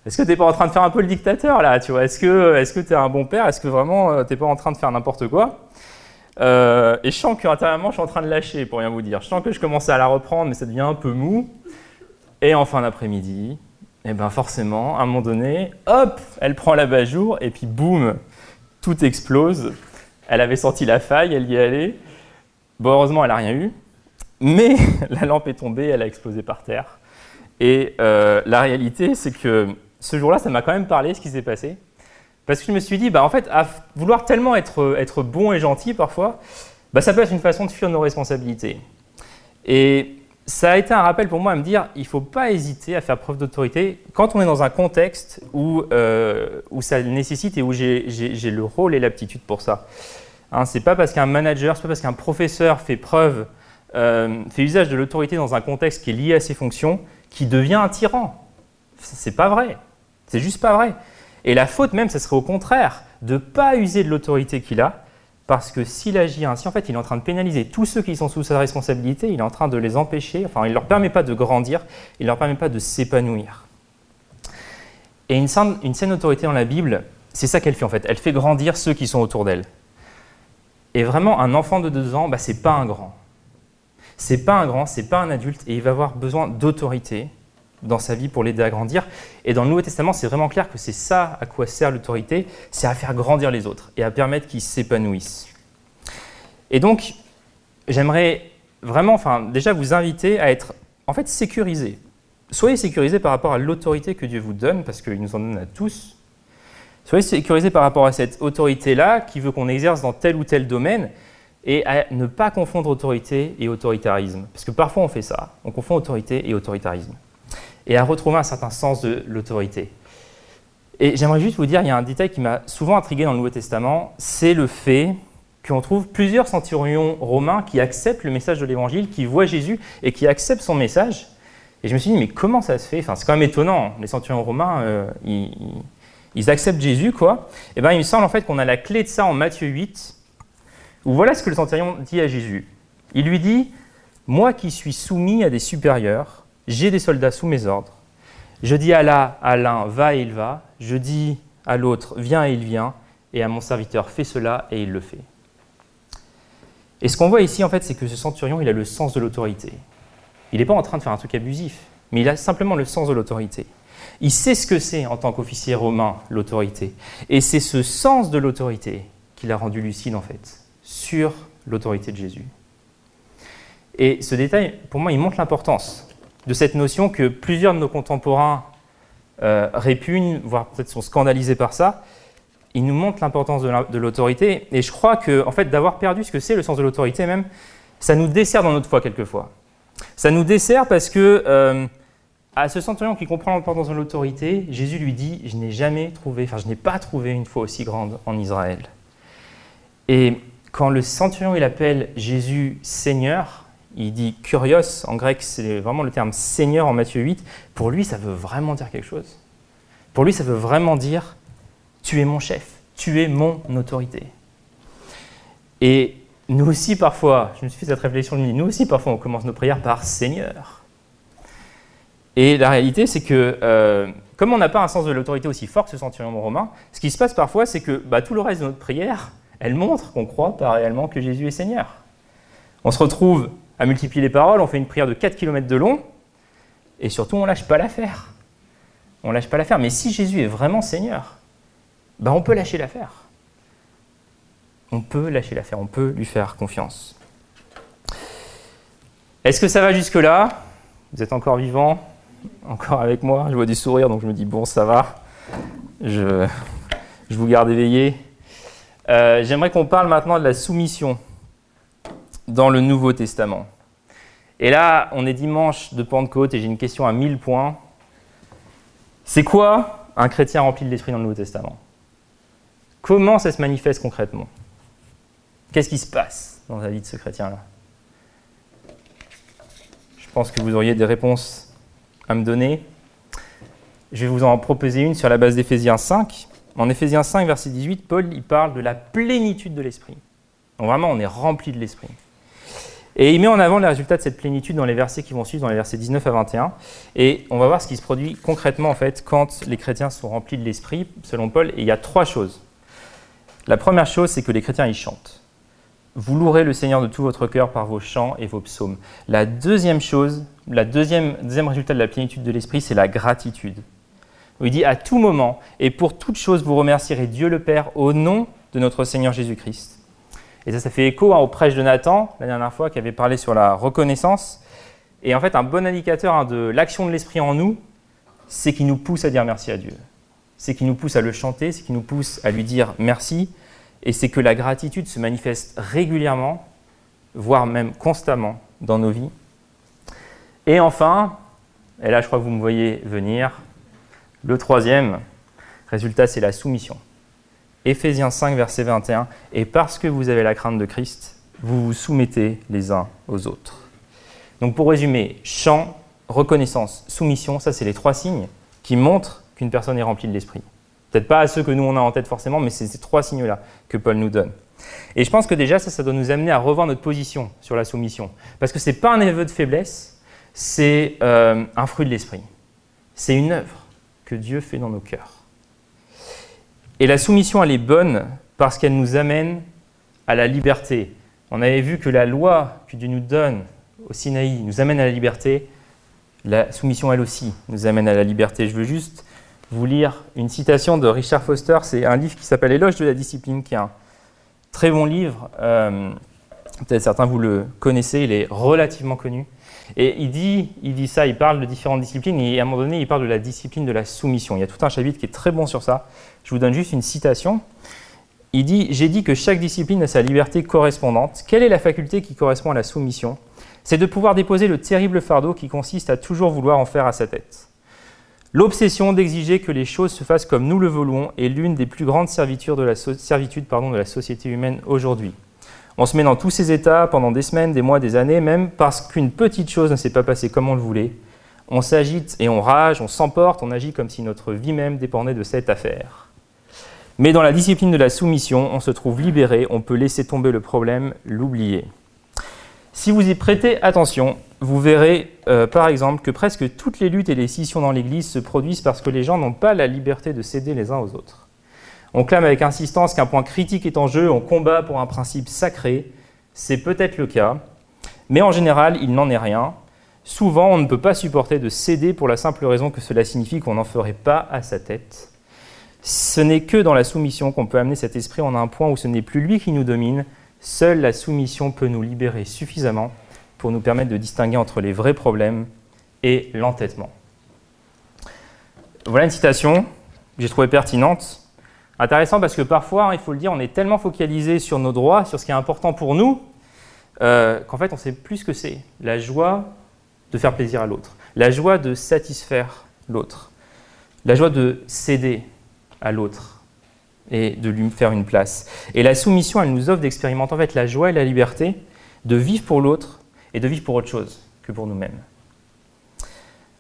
est-ce que tu n'es pas en train de faire un peu le dictateur là tu vois? Est-ce que est tu es un bon père? Est-ce que vraiment euh, tu n'es pas en train de faire n'importe quoi? Et je sens qu'intérieurement, je suis en train de lâcher, pour rien vous dire. Je sens que je commence à la reprendre, mais ça devient un peu mou. Et en fin d'après-midi, eh ben forcément, à un moment donné, hop, elle prend la bajour et puis boum, tout explose. Elle avait senti la faille, elle y est allée. Bon, heureusement, elle n'a rien eu. Mais la lampe est tombée, elle a explosé par terre. Et euh, la réalité, c'est que ce jour-là, ça m'a quand même parlé ce qui s'est passé. Parce que je me suis dit, bah, en fait, à vouloir tellement être, être bon et gentil parfois, bah, ça peut être une façon de fuir nos responsabilités. Et ça a été un rappel pour moi à me dire, il ne faut pas hésiter à faire preuve d'autorité quand on est dans un contexte où, euh, où ça nécessite et où j'ai le rôle et l'aptitude pour ça. Hein, ce n'est pas parce qu'un manager, ce n'est pas parce qu'un professeur fait preuve, euh, fait usage de l'autorité dans un contexte qui est lié à ses fonctions, qui devient un tyran. C'est pas vrai. C'est juste pas vrai. Et la faute même, ce serait au contraire, de ne pas user de l'autorité qu'il a, parce que s'il agit ainsi, en fait, il est en train de pénaliser tous ceux qui sont sous sa responsabilité, il est en train de les empêcher, enfin, il ne leur permet pas de grandir, il ne leur permet pas de s'épanouir. Et une saine, autorité dans la Bible, c'est ça qu'elle fait en fait, elle fait grandir ceux qui sont autour d'elle. Et vraiment, un enfant de deux ans, bah, c'est pas un grand. C'est pas un grand, c'est pas un adulte, et il va avoir besoin d'autorité dans sa vie pour l'aider à grandir. Et dans le Nouveau Testament, c'est vraiment clair que c'est ça à quoi sert l'autorité, c'est à faire grandir les autres et à permettre qu'ils s'épanouissent. Et donc, j'aimerais vraiment, enfin, déjà vous inviter à être en fait sécurisé. Soyez sécurisé par rapport à l'autorité que Dieu vous donne, parce qu'il nous en donne à tous. Soyez sécurisé par rapport à cette autorité-là qui veut qu'on exerce dans tel ou tel domaine et à ne pas confondre autorité et autoritarisme. Parce que parfois on fait ça, on confond autorité et autoritarisme et à retrouver un certain sens de l'autorité. Et j'aimerais juste vous dire, il y a un détail qui m'a souvent intrigué dans le Nouveau Testament, c'est le fait qu'on trouve plusieurs centurions romains qui acceptent le message de l'Évangile, qui voient Jésus et qui acceptent son message. Et je me suis dit, mais comment ça se fait? Enfin, C'est quand même étonnant, les centurions romains, euh, ils, acceptent Jésus, quoi. Et eh bien, il me semble en fait qu'on a la clé de ça en Matthieu 8, où voilà ce que le centurion dit à Jésus. Il lui dit, moi qui suis soumis à des supérieurs, j'ai des soldats sous mes ordres. Je dis à l'un, va et il va. Je dis à l'autre, viens et il vient. Et à mon serviteur, fais cela et il le fait. Et ce qu'on voit ici, en fait, c'est que ce centurion, il a le sens de l'autorité. Il n'est pas en train de faire un truc abusif, mais il a simplement le sens de l'autorité. Il sait ce que c'est en tant qu'officier romain, l'autorité. Et c'est ce sens de l'autorité qui l'a rendu lucide, en fait, sur l'autorité de Jésus. Et ce détail, pour moi, il montre l'importance de cette notion que plusieurs de nos contemporains euh, répugnent, voire peut-être sont scandalisés par ça. Il nous montre l'importance de l'autorité. Et je crois que, en fait, d'avoir perdu ce que c'est le sens de l'autorité même, ça nous dessert dans notre foi quelquefois. Ça nous dessert parce que euh, à ce centurion qui comprend l'importance de l'autorité, Jésus lui dit Je n'ai jamais trouvé, enfin, je n'ai pas trouvé une foi aussi grande en Israël. Et quand le centurion il appelle Jésus Seigneur, il dit kurios, en grec c'est vraiment le terme seigneur en Matthieu 8, pour lui ça veut vraiment dire quelque chose. Pour lui ça veut vraiment dire tu es mon chef, tu es mon autorité. Et nous aussi parfois, je me suis fait cette réflexion de nous aussi parfois on commence nos prières par Seigneur. Et la réalité c'est que euh, comme on n'a pas un sens de l'autorité aussi fort que ce centurion romain, ce qui se passe parfois c'est que bah, tout le reste de notre prière, elle montre qu'on croit pas réellement que Jésus est Seigneur. On se retrouve à multiplier les paroles, on fait une prière de 4 km de long, et surtout on ne lâche pas l'affaire. On ne lâche pas l'affaire. Mais si Jésus est vraiment Seigneur, ben on peut lâcher l'affaire. On peut lâcher l'affaire, on peut lui faire confiance. Est-ce que ça va jusque-là? Vous êtes encore vivant? Encore avec moi? Je vois des sourires, donc je me dis, bon, ça va. Je, je vous garde éveillé. Euh, j'aimerais qu'on parle maintenant de la soumission dans le Nouveau Testament. Et là, on est dimanche de Pentecôte et j'ai une question à 1000 points. C'est quoi un chrétien rempli de l'Esprit dans le Nouveau Testament? Comment ça se manifeste concrètement? Qu'est-ce qui se passe dans la vie de ce chrétien-là? Je pense que vous auriez des réponses à me donner. Je vais vous en proposer une sur la base d'Éphésiens 5. En Éphésiens 5, verset 18, Paul il parle de la plénitude de l'Esprit. Donc vraiment, on est rempli de l'Esprit. Et il met en avant les résultats de cette plénitude dans les versets qui vont suivre, dans les versets 19 à 21. Et on va voir ce qui se produit concrètement en fait quand les chrétiens sont remplis de l'esprit, selon Paul. Et il y a trois choses. La première chose, c'est que les chrétiens, ils chantent. Vous louerez le Seigneur de tout votre cœur par vos chants et vos psaumes. La deuxième chose, le deuxième, deuxième résultat de la plénitude de l'esprit, c'est la gratitude. il dit à tout moment et pour toute chose, vous remercierez Dieu le Père au nom de notre Seigneur Jésus-Christ. Et ça, ça fait écho hein, au prêche de Nathan, la dernière fois, qui avait parlé sur la reconnaissance. Et en fait, un bon indicateur hein, de l'action de l'Esprit en nous, c'est qu'il nous pousse à dire merci à Dieu. C'est qu'il nous pousse à le chanter, c'est qu'il nous pousse à lui dire merci. Et c'est que la gratitude se manifeste régulièrement, voire même constamment dans nos vies. Et enfin, et là je crois que vous me voyez venir, le troisième résultat, c'est la soumission. Éphésiens 5, verset 21, et parce que vous avez la crainte de Christ, vous vous soumettez les uns aux autres. Donc pour résumer, chant, reconnaissance, soumission, ça c'est les trois signes qui montrent qu'une personne est remplie de l'esprit. Peut-être pas à ceux que nous on a en tête forcément, mais c'est ces trois signes-là que Paul nous donne. Et je pense que déjà ça, ça doit nous amener à revoir notre position sur la soumission. Parce que ce n'est pas un aveu de faiblesse, c'est euh, un fruit de l'esprit. C'est une œuvre que Dieu fait dans nos cœurs. Et la soumission, elle est bonne parce qu'elle nous amène à la liberté. On avait vu que la loi que Dieu nous donne au Sinaï nous amène à la liberté. La soumission, elle aussi, nous amène à la liberté. Je veux juste vous lire une citation de Richard Foster. C'est un livre qui s'appelle Éloge de la discipline, qui est un très bon livre. Euh, peut-être certains vous le connaissez, il est relativement connu. Et il dit, il dit ça, il parle de différentes disciplines, et à un moment donné, il parle de la discipline de la soumission. Il y a tout un chapitre qui est très bon sur ça. Je vous donne juste une citation. Il dit J'ai dit que chaque discipline a sa liberté correspondante. Quelle est la faculté qui correspond à la soumission? C'est de pouvoir déposer le terrible fardeau qui consiste à toujours vouloir en faire à sa tête. L'obsession d'exiger que les choses se fassent comme nous le voulons est l'une des plus grandes servitudes de la, de la société humaine aujourd'hui. On se met dans tous ces états pendant des semaines, des mois, des années, même parce qu'une petite chose ne s'est pas passée comme on le voulait. On s'agite et on rage, on s'emporte, on agit comme si notre vie même dépendait de cette affaire. Mais dans la discipline de la soumission, on se trouve libéré, on peut laisser tomber le problème, l'oublier. Si vous y prêtez attention, vous verrez euh, par exemple que presque toutes les luttes et les scissions dans l'Église se produisent parce que les gens n'ont pas la liberté de céder les uns aux autres. On clame avec insistance qu'un point critique est en jeu, on combat pour un principe sacré. C'est peut-être le cas, mais en général, il n'en est rien. Souvent, on ne peut pas supporter de céder pour la simple raison que cela signifie qu'on n'en ferait pas à sa tête. Ce n'est que dans la soumission qu'on peut amener cet esprit en un point où ce n'est plus lui qui nous domine. Seule la soumission peut nous libérer suffisamment pour nous permettre de distinguer entre les vrais problèmes et l'entêtement. Voilà une citation que j'ai trouvée pertinente. Intéressant parce que parfois, hein, il faut le dire, on est tellement focalisé sur nos droits, sur ce qui est important pour nous, euh, qu'en fait, on sait plus ce que c'est. La joie de faire plaisir à l'autre, la joie de satisfaire l'autre, la joie de céder à l'autre et de lui faire une place. Et la soumission, elle nous offre d'expérimenter en fait la joie et la liberté de vivre pour l'autre et de vivre pour autre chose que pour nous-mêmes.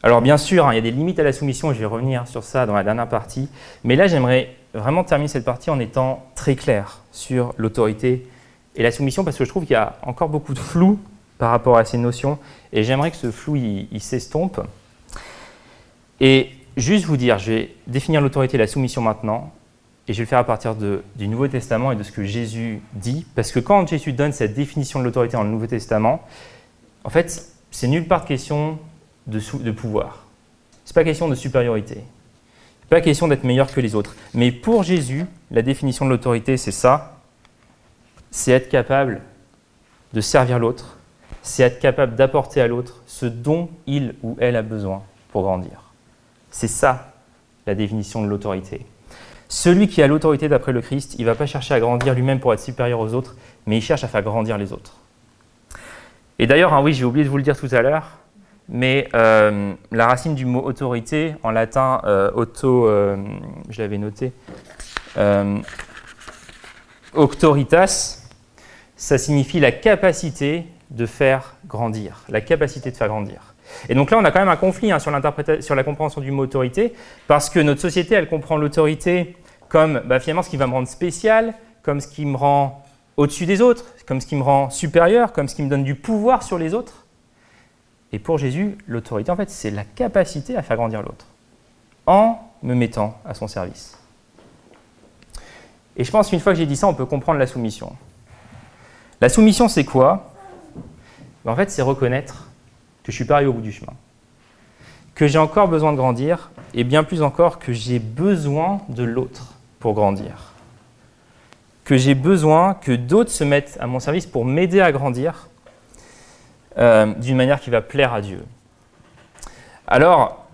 Alors bien sûr, hein, il y a des limites à la soumission, je vais revenir sur ça dans la dernière partie, mais là j'aimerais vraiment terminer cette partie en étant très clair sur l'autorité et la soumission, parce que je trouve qu'il y a encore beaucoup de flou par rapport à ces notions, et j'aimerais que ce flou il, s'estompe. Et juste vous dire, je vais définir l'autorité et la soumission maintenant, et je vais le faire à partir du Nouveau Testament et de ce que Jésus dit, parce que quand Jésus donne cette définition de l'autorité dans le Nouveau Testament, en fait, c'est nulle part question de, de pouvoir. C'est pas question de supériorité. Pas question d'être meilleur que les autres. Mais pour Jésus, la définition de l'autorité, c'est ça. C'est être capable de servir l'autre. C'est être capable d'apporter à l'autre ce dont il ou elle a besoin pour grandir. C'est ça la définition de l'autorité. Celui qui a l'autorité d'après le Christ, il ne va pas chercher à grandir lui-même pour être supérieur aux autres, mais il cherche à faire grandir les autres. Et d'ailleurs, hein, oui, j'ai oublié de vous le dire tout à l'heure, mais euh, la racine du mot autorité, en latin euh, auto, euh, je l'avais noté, auctoritas, ça signifie la capacité de faire grandir, la capacité de faire grandir. Et donc là, on a quand même un conflit hein, sur, sur, la compréhension du mot autorité, parce que notre société, elle comprend l'autorité comme bah, finalement ce qui va me rendre spécial, comme ce qui me rend au-dessus des autres, comme ce qui me rend supérieur, comme ce qui me donne du pouvoir sur les autres. Et pour Jésus, l'autorité, en fait, c'est la capacité à faire grandir l'autre, en me mettant à son service. Et je pense qu'une fois que j'ai dit ça, on peut comprendre la soumission. La soumission, c'est quoi? En fait, c'est reconnaître que je suis pas arrivé au bout du chemin, que j'ai encore besoin de grandir, et bien plus encore que j'ai besoin de l'autre pour grandir que j'ai besoin que d'autres se mettent à mon service pour m'aider à grandir euh, d'une manière qui va plaire à Dieu. Alors,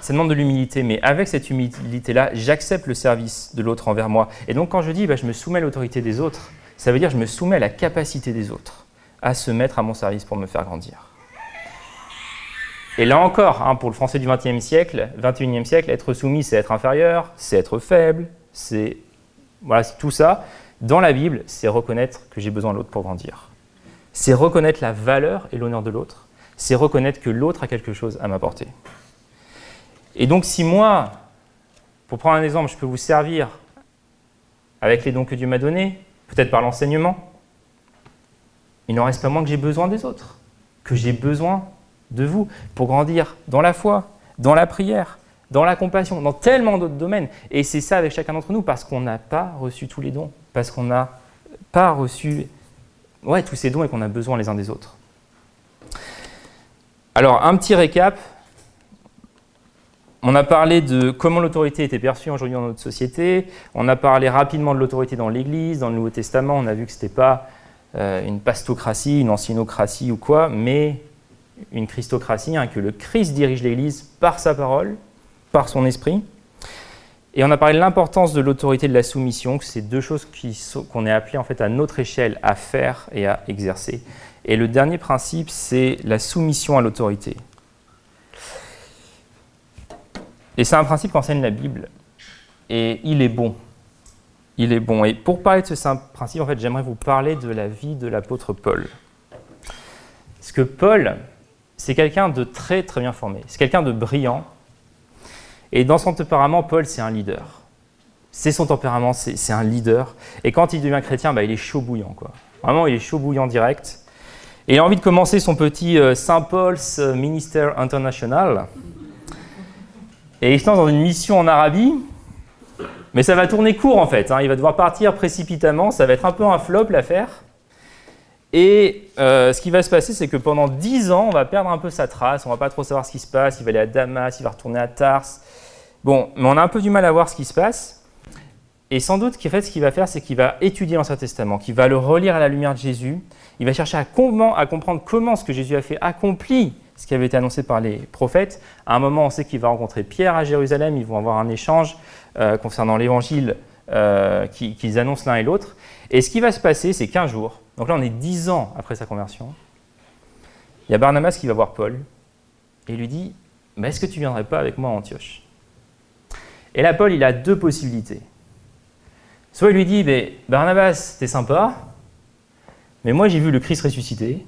ça demande de l'humilité, mais avec cette humilité-là, j'accepte le service de l'autre envers moi. Et donc quand je dis bah, je me soumets à l'autorité des autres, ça veut dire je me soumets à la capacité des autres à se mettre à mon service pour me faire grandir. Et là encore, hein, pour le français du XXe siècle, 21e siècle, être soumis, c'est être inférieur, c'est être faible, c'est voilà, tout ça. Dans la Bible, c'est reconnaître que j'ai besoin de l'autre pour grandir. C'est reconnaître la valeur et l'honneur de l'autre. C'est reconnaître que l'autre a quelque chose à m'apporter. Et donc si moi, pour prendre un exemple, je peux vous servir avec les dons que Dieu m'a donnés, peut-être par l'enseignement, il n'en reste pas moins que j'ai besoin des autres, que j'ai besoin de vous pour grandir dans la foi, dans la prière, dans la compassion, dans tellement d'autres domaines. Et c'est ça avec chacun d'entre nous, parce qu'on n'a pas reçu tous les dons, parce qu'on n'a pas reçu ouais, tous ces dons et qu'on a besoin les uns des autres. Alors, un petit récap, on a parlé de comment l'autorité était perçue aujourd'hui dans notre société. On a parlé rapidement de l'autorité dans l'Église, dans le Nouveau Testament. On a vu que ce n'était pas euh, une pastocratie, une ancienocratie ou quoi, mais une christocratie, hein, que le Christ dirige l'Église par sa parole, par son esprit. Et on a parlé de l'importance de l'autorité de la soumission, que c'est deux choses qu'on est appelé en fait à notre échelle à faire et à exercer. Et le dernier principe, c'est la soumission à l'autorité. Et c'est un principe qu'enseigne la Bible. Et il est bon. Il est bon. Et pour parler de ce simple principe, en fait, j'aimerais vous parler de la vie de l'apôtre Paul. Parce que Paul, c'est quelqu'un de très très bien formé. C'est quelqu'un de brillant. Et dans son tempérament, Paul, c'est un leader. C'est son tempérament, c'est un leader. Et quand il devient chrétien, bah, il est chaud bouillant. Quoi. Vraiment, il est chaud bouillant direct. Et il a envie de commencer son petit euh, Saint Paul's Minister International. Et il se lance dans une mission en Arabie, mais ça va tourner court en fait. Hein. Il va devoir partir précipitamment, ça va être un peu un flop l'affaire. Et euh, ce qui va se passer, c'est que pendant 10 ans, on va perdre un peu sa trace, on va pas trop savoir ce qui se passe, il va aller à Damas, il va retourner à Tars. Bon, mais on a un peu du mal à voir ce qui se passe. Et sans doute qu'en fait, ce qu'il va faire, c'est qu'il va étudier l'Ancien Testament, qu'il va le relire à la lumière de Jésus, il va chercher à comprendre comment ce que Jésus a fait accomplit ce qui avait été annoncé par les prophètes. À un moment, on sait qu'il va rencontrer Pierre à Jérusalem, ils vont avoir un échange euh, concernant l'évangile euh, qu'ils annoncent l'un et l'autre. Et ce qui va se passer, c'est qu'un jour, donc là on est dix ans après sa conversion, il y a Barnabas qui va voir Paul et lui dit Mais Est-ce que tu viendrais pas avec moi à Antioche? Et là, Paul, il a deux possibilités. Soit il lui dit Barnabas, t'es sympa, mais moi j'ai vu le Christ ressuscité,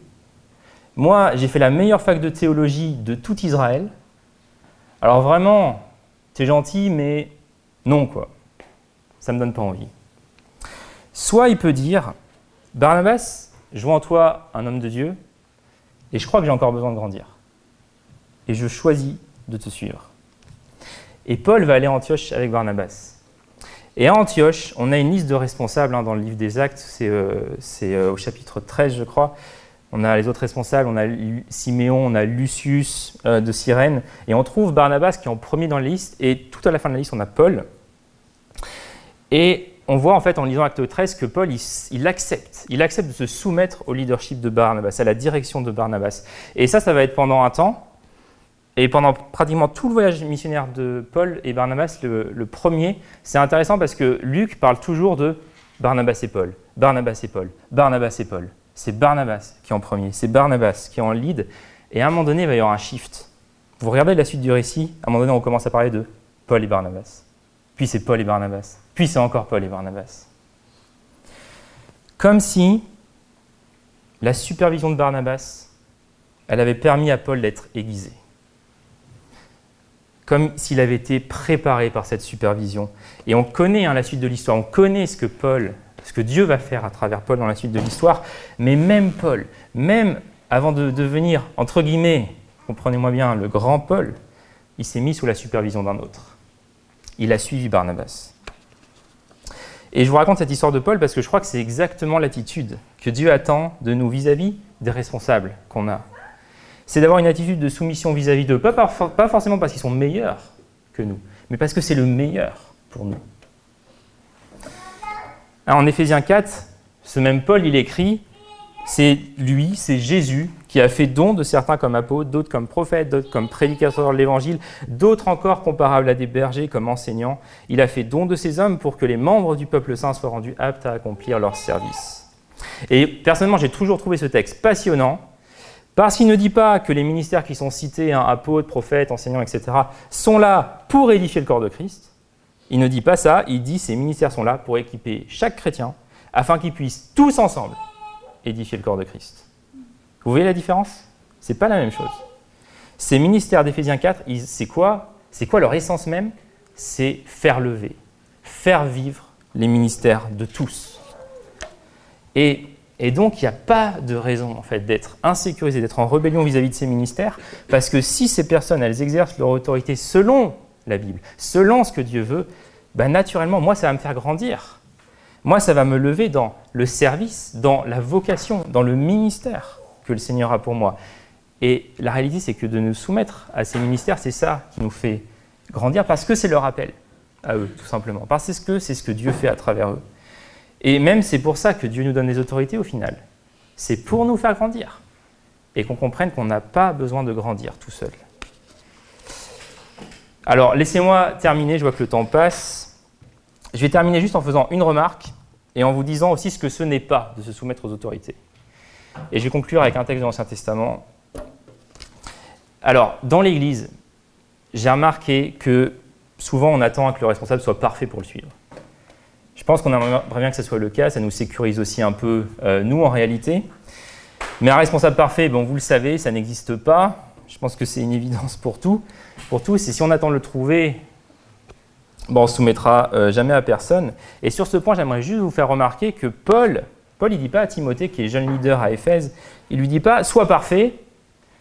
moi, j'ai fait la meilleure fac de théologie de tout Israël. Alors vraiment, t'es gentil, mais non, quoi. Ça me donne pas envie. Soit il peut dire, Barnabas, je vois en toi un homme de Dieu, et je crois que j'ai encore besoin de grandir. Et je choisis de te suivre. Et Paul va aller à Antioche avec Barnabas. Et à Antioche, on a une liste de responsables hein, dans le livre des Actes, c'est euh, euh, au chapitre 13, je crois on a les autres responsables, on a Siméon, on a Lucius euh, de Cyrène, et on trouve Barnabas qui est en premier dans la liste, et tout à la fin de la liste, on a Paul. Et on voit en fait en lisant Acte 13 que Paul, il, accepte, il accepte de se soumettre au leadership de Barnabas, à la direction de Barnabas. Et ça, ça va être pendant un temps, et pendant pratiquement tout le voyage missionnaire de Paul et Barnabas, le premier, c'est intéressant parce que Luc parle toujours de Barnabas et Paul, Barnabas et Paul, Barnabas et Paul c'est Barnabas qui est en premier, c'est Barnabas qui est en lead, et à un moment donné, il va y avoir un shift. Vous regardez la suite du récit, à un moment donné, on commence à parler de Paul et Barnabas. Puis c'est Paul et Barnabas. Puis c'est encore Paul et Barnabas. Comme si la supervision de Barnabas, elle avait permis à Paul d'être aiguisé. Comme s'il avait été préparé par cette supervision. Et on connaît hein, la suite de l'histoire, on connaît ce que Paul ce que Dieu va faire à travers Paul dans la suite de l'histoire. Mais même Paul, même avant de devenir, entre guillemets, comprenez-moi bien, le grand Paul, il s'est mis sous la supervision d'un autre. Il a suivi Barnabas. Et je vous raconte cette histoire de Paul parce que je crois que c'est exactement l'attitude que Dieu attend de nous vis-à-vis des responsables qu'on a. C'est d'avoir une attitude de soumission vis-à-vis d'eux, pas, pas forcément parce qu'ils sont meilleurs que nous, mais parce que c'est le meilleur pour nous. En Éphésiens 4, ce même Paul, il écrit, c'est lui, c'est Jésus qui a fait don de certains comme apôtres, d'autres comme prophètes, d'autres comme prédicateurs de l'évangile, d'autres encore comparables à des bergers comme enseignants. Il a fait don de ces hommes pour que les membres du peuple saint soient rendus aptes à accomplir leur service. Et personnellement, j'ai toujours trouvé ce texte passionnant parce qu'il ne dit pas que les ministères qui sont cités, hein, apôtres, prophètes, enseignants, etc., sont là pour édifier le corps de Christ. Il ne dit pas ça, il dit ces ministères sont là pour équiper chaque chrétien afin qu'ils puissent tous ensemble édifier le corps de Christ. Vous voyez la différence? C'est pas la même chose. Ces ministères d'Éphésiens 4, c'est quoi? C'est quoi leur essence même? C'est faire lever, faire vivre les ministères de tous. Et, donc, il n'y a pas de raison en fait d'être insécurisé, d'être en rébellion vis-à-vis de ces ministères, parce que si ces personnes, elles exercent leur autorité selon la Bible, selon ce que Dieu veut, ben naturellement, moi, ça va me faire grandir. Moi, ça va me lever dans le service, dans la vocation, dans le ministère que le Seigneur a pour moi. Et la réalité, c'est que de nous soumettre à ces ministères, c'est ça qui nous fait grandir, parce que c'est leur appel à eux, tout simplement. Parce que c'est ce que Dieu fait à travers eux. Et même c'est pour ça que Dieu nous donne des autorités au final. C'est pour nous faire grandir. Et qu'on comprenne qu'on n'a pas besoin de grandir tout seul. Alors, laissez-moi terminer, je vois que le temps passe. Je vais terminer juste en faisant une remarque et en vous disant aussi ce que ce n'est pas de se soumettre aux autorités. Et je vais conclure avec un texte de l'Ancien Testament. Alors, dans l'Église, j'ai remarqué que souvent on attend que le responsable soit parfait pour le suivre. Je pense qu'on aimerait bien que ce soit le cas, ça nous sécurise aussi un peu euh, nous en réalité. Mais un responsable parfait, bon, vous le savez, ça n'existe pas. Je pense que c'est une évidence pour tout, pour tous. Et si on attend de le trouver, bon, on se soumettra euh, jamais à personne. Et sur ce point, j'aimerais juste vous faire remarquer que Paul, Paul, il dit pas à Timothée, qui est jeune leader à Éphèse, il lui dit pas sois parfait,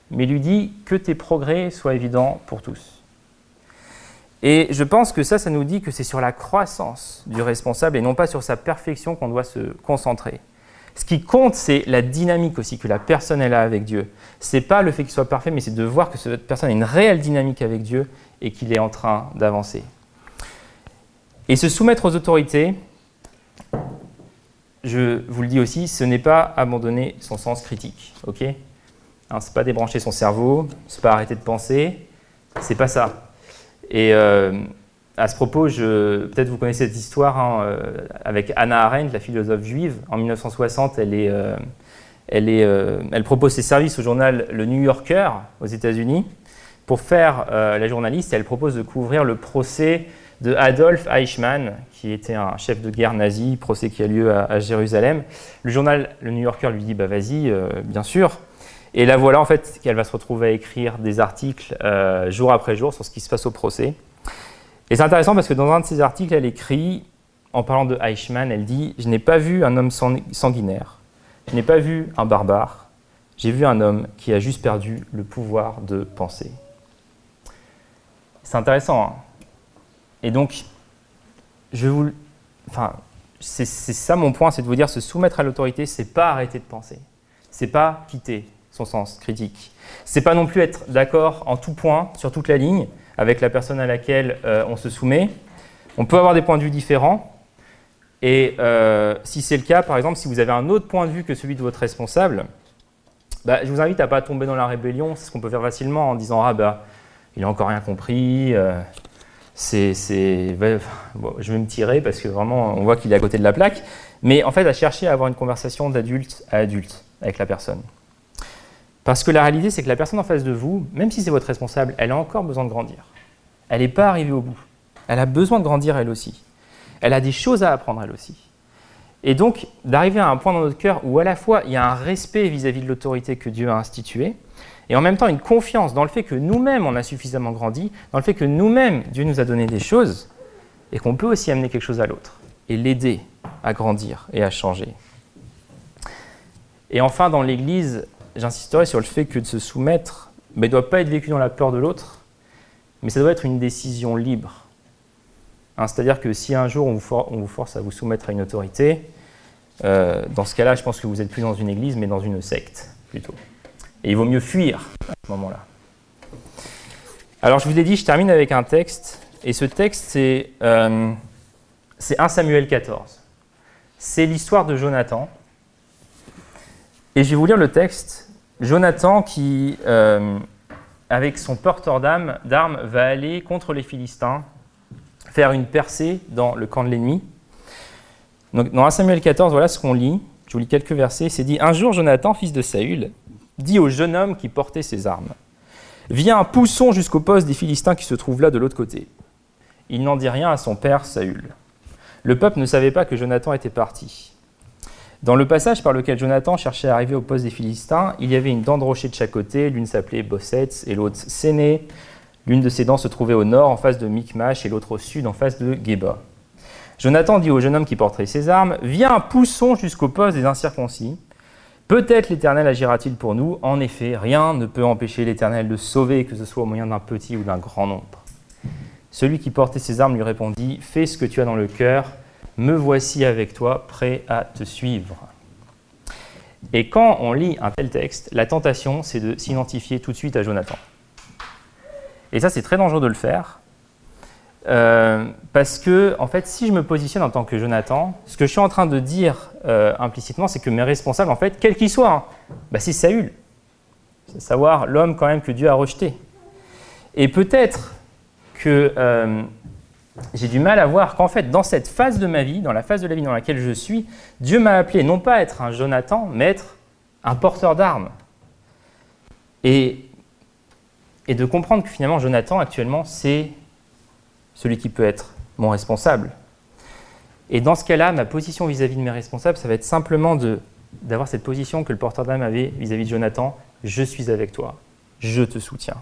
mais il lui dit que tes progrès soient évidents pour tous. Et je pense que ça, ça nous dit que c'est sur la croissance du responsable et non pas sur sa perfection qu'on doit se concentrer. Ce qui compte, c'est la dynamique aussi que la personne elle a avec Dieu. C'est pas le fait qu'il soit parfait, mais c'est de voir que cette personne a une réelle dynamique avec Dieu et qu'il est en train d'avancer. Et se soumettre aux autorités, je vous le dis aussi, ce n'est pas abandonner son sens critique, ok? Hein, C'est pas débrancher son cerveau, c'est pas arrêter de penser, c'est pas ça. Et euh, à ce propos, peut-être vous connaissez cette histoire hein, euh, avec Anna Arendt, la philosophe juive. En 1960, elle, est, euh, elle propose ses services au journal Le New Yorker aux États-Unis. Pour faire la journaliste, elle propose de couvrir le procès de Adolf Eichmann, qui était un chef de guerre nazi, procès qui a lieu à, Jérusalem. Le journal Le New Yorker lui dit bah vas-y, bien sûr. Et là voilà en fait qu'elle va se retrouver à écrire des articles euh, jour après jour sur ce qui se passe au procès. Et c'est intéressant parce que dans un de ces articles, elle écrit, en parlant de Eichmann, elle dit Je n'ai pas vu un homme sanguinaire, je n'ai pas vu un barbare, j'ai vu un homme qui a juste perdu le pouvoir de penser. C'est intéressant. Hein Et donc, je vous. Enfin, c'est ça mon point, c'est de vous dire se soumettre à l'autorité, c'est pas arrêter de penser. C'est pas quitter son sens critique. C'est pas non plus être d'accord en tout point, sur toute la ligne, avec la personne à laquelle euh, on se soumet. On peut avoir des points de vue différents. Et euh, si c'est le cas, par exemple, si vous avez un autre point de vue que celui de votre responsable, bah, je vous invite à ne pas tomber dans la rébellion. C'est ce qu'on peut faire facilement en disant Ah, bah, il n'a encore rien compris. Euh, c'est, je vais me tirer parce que vraiment, on voit qu'il est à côté de la plaque. Mais en fait, à chercher à avoir une conversation d'adulte à adulte avec la personne. Parce que la réalité, c'est que la personne en face de vous, même si c'est votre responsable, elle a encore besoin de grandir. Elle n'est pas arrivée au bout. Elle a besoin de grandir elle aussi. Elle a des choses à apprendre elle aussi. Et donc, d'arriver à un point dans notre cœur où à la fois il y a un respect vis-à-vis de l'autorité que Dieu a instituée, et en même temps une confiance dans le fait que nous-mêmes on a suffisamment grandi, dans le fait que nous-mêmes Dieu nous a donné des choses, et qu'on peut aussi amener quelque chose à l'autre, et l'aider à grandir et à changer. Et enfin, dans l'Église, j'insisterai sur le fait que de se soumettre ne doit pas être vécu dans la peur de l'autre, mais ça doit être une décision libre. Hein, c'est-à-dire que si un jour on vous, force à vous soumettre à une autorité, euh, dans ce cas-là, je pense que vous êtes plus dans une église, mais dans une secte plutôt. Et il vaut mieux fuir à ce moment-là. Alors je vous ai dit, je termine avec un texte, et ce texte, c'est euh, 1 Samuel 14. c'est l'histoire de Jonathan. Et je vais vous lire le texte. Jonathan qui, euh, avec son porteur d'armes, va aller contre les Philistins, faire une percée dans le camp de l'ennemi. Donc, dans 1 Samuel 14, voilà ce qu'on lit. Je vous lis quelques versets. C'est dit Un jour, Jonathan, fils de Saül, dit au jeune homme qui portait ses armes Viens, poussons jusqu'au poste des Philistins qui se trouve là de l'autre côté. Il n'en dit rien à son père Saül. Le peuple ne savait pas que Jonathan était parti. Dans le passage par lequel Jonathan cherchait à arriver au poste des Philistins, il y avait une dent de rocher de chaque côté, l'une s'appelait Bossets et l'autre Séné. L'une de ces dents se trouvait au nord en face de Micmash et l'autre au sud en face de Geba. Jonathan dit au jeune homme qui porterait ses armes Viens, poussons jusqu'au poste des incirconcis. Peut-être l'Éternel agira-t-il pour nous. En effet, rien ne peut empêcher l'Éternel de sauver, que ce soit au moyen d'un petit ou d'un grand nombre. Celui qui portait ses armes lui répondit Fais ce que tu as dans le cœur, me voici avec toi, prêt à te suivre. Et quand on lit un tel texte, la tentation, c'est de s'identifier tout de suite à Jonathan. Et ça, c'est très dangereux de le faire, euh, parce que, en fait, si je me positionne en tant que Jonathan, ce que je suis en train de dire euh, implicitement, c'est que mes responsables, en fait, quels qu'ils soient, hein, bah, c'est Saül. C'est savoir l'homme quand même que Dieu a rejeté. Et peut-être que euh, j'ai du mal à voir qu'en fait, dans cette phase de ma vie, dans la phase de la vie dans laquelle je suis, Dieu m'a appelé non pas à être un Jonathan, mais être un porteur d'armes. Et, et de comprendre que finalement, Jonathan, actuellement, c'est celui qui peut être mon responsable. Et dans ce cas-là, ma position vis-à-vis de mes responsables, ça va être simplement d'avoir cette position que le porteur d'âme avait vis-à-vis de Jonathan, je suis avec toi, je te soutiens.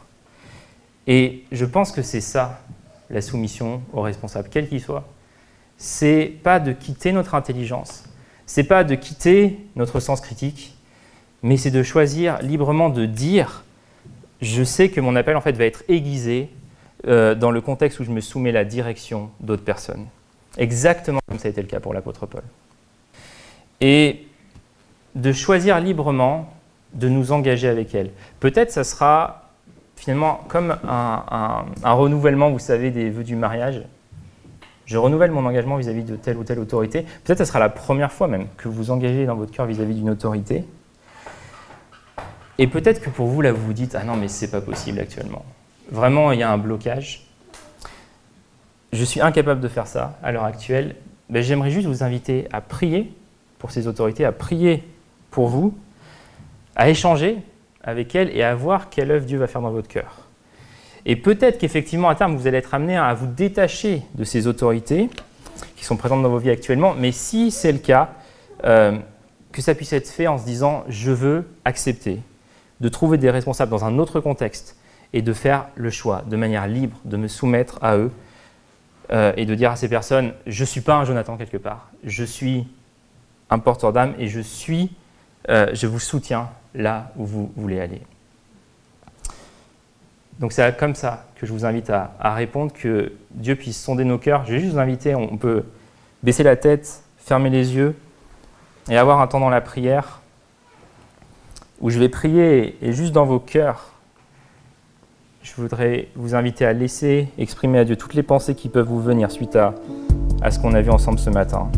Et je pense que c'est ça, la soumission aux responsables, quel qu'il soit. C'est pas de quitter notre intelligence, c'est pas de quitter notre sens critique, mais c'est de choisir librement de dire je sais que mon appel en fait va être aiguisé euh, dans le contexte où je me soumets la direction d'autres personnes. Exactement comme ça a été le cas pour l'apôtre Paul. Et de choisir librement de nous engager avec elle. Peut-être ça sera finalement comme un, renouvellement, vous savez, des vœux du mariage. Je renouvelle mon engagement vis-à-vis de telle ou telle autorité. Peut-être ça sera la première fois même que vous vous engagez dans votre cœur vis-à-vis d'une autorité. Et peut-être que pour vous, là, vous vous dites Ah non, mais c'est pas possible actuellement vraiment il y a un blocage. Je suis incapable de faire ça à l'heure actuelle. Ben, j'aimerais juste vous inviter à prier pour ces autorités, à prier pour vous, à échanger avec elles et à voir quelle œuvre Dieu va faire dans votre cœur. Et peut-être qu'effectivement, à terme, vous allez être amené à vous détacher de ces autorités qui sont présentes dans vos vies actuellement, mais si c'est le cas, euh, que ça puisse être fait en se disant, je veux accepter de trouver des responsables dans un autre contexte et de faire le choix de manière libre de me soumettre à eux euh, et de dire à ces personnes, je ne suis pas un Jonathan quelque part, je suis un porteur d'âme et je suis, euh, je vous soutiens là où vous voulez aller. Donc c'est comme ça que je vous invite à, répondre, que Dieu puisse sonder nos cœurs. Je vais juste vous inviter, on peut baisser la tête, fermer les yeux et avoir un temps dans la prière où je vais prier et juste dans vos cœurs, je voudrais vous inviter à laisser exprimer à Dieu toutes les pensées qui peuvent vous venir suite à ce qu'on a vu ensemble ce matin.